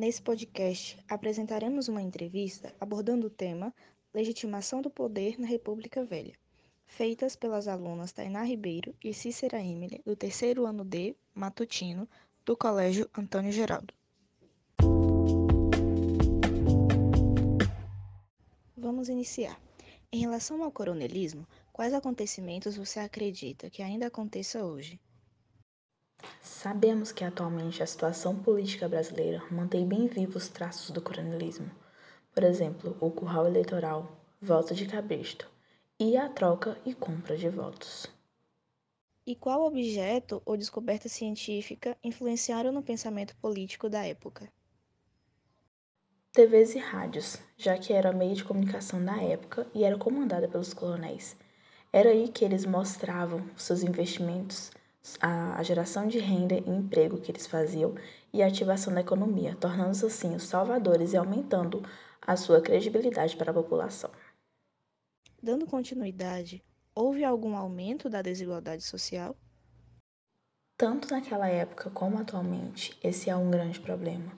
Nesse podcast, apresentaremos uma entrevista abordando o tema Legitimação do Poder na República Velha, feitas pelas alunas Tainá Ribeiro e Cícera Emily, do terceiro ano D, matutino, do Colégio Antônio Geraldo. Vamos iniciar. Em relação ao coronelismo, quais acontecimentos você acredita que ainda aconteça hoje? Sabemos que atualmente a situação política brasileira mantém bem vivos os traços do coronelismo. Por exemplo, o curral eleitoral, voto de cabresto e a troca e compra de votos. E qual objeto ou descoberta científica influenciaram no pensamento político da época? TVs e rádios, já que era meio de comunicação na época e era comandada pelos coronéis. Era aí que eles mostravam seus investimentos, a geração de renda e emprego que eles faziam e a ativação da economia, tornando-se assim os salvadores e aumentando a sua credibilidade para a população. Dando continuidade, houve algum aumento da desigualdade social? Tanto naquela época como atualmente, esse é um grande problema.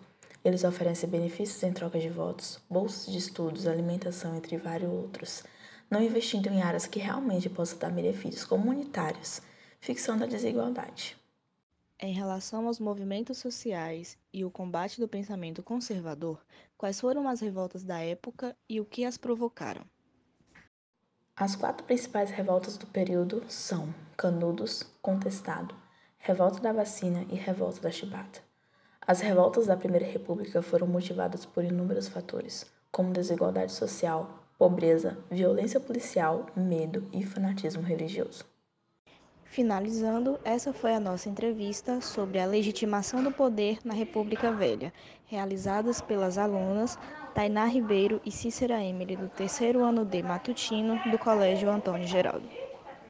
Eles oferecem benefícios em troca de votos, bolsas de estudos, alimentação, entre vários outros, não investindo em áreas que realmente possam dar benefícios comunitários, ficção da desigualdade. Em relação aos movimentos sociais e o combate do pensamento conservador, quais foram as revoltas da época e o que as provocaram? As quatro principais revoltas do período são Canudos, Contestado, Revolta da Vacina e Revolta da Chibata. As revoltas da Primeira República foram motivadas por inúmeros fatores, como desigualdade social, pobreza, violência policial, medo e fanatismo religioso. Finalizando, essa foi a nossa entrevista sobre a legitimação do poder na República Velha, realizadas pelas alunas Tainá Ribeiro e Cícera Emily, do terceiro ano D matutino do Colégio Antônio Geraldo.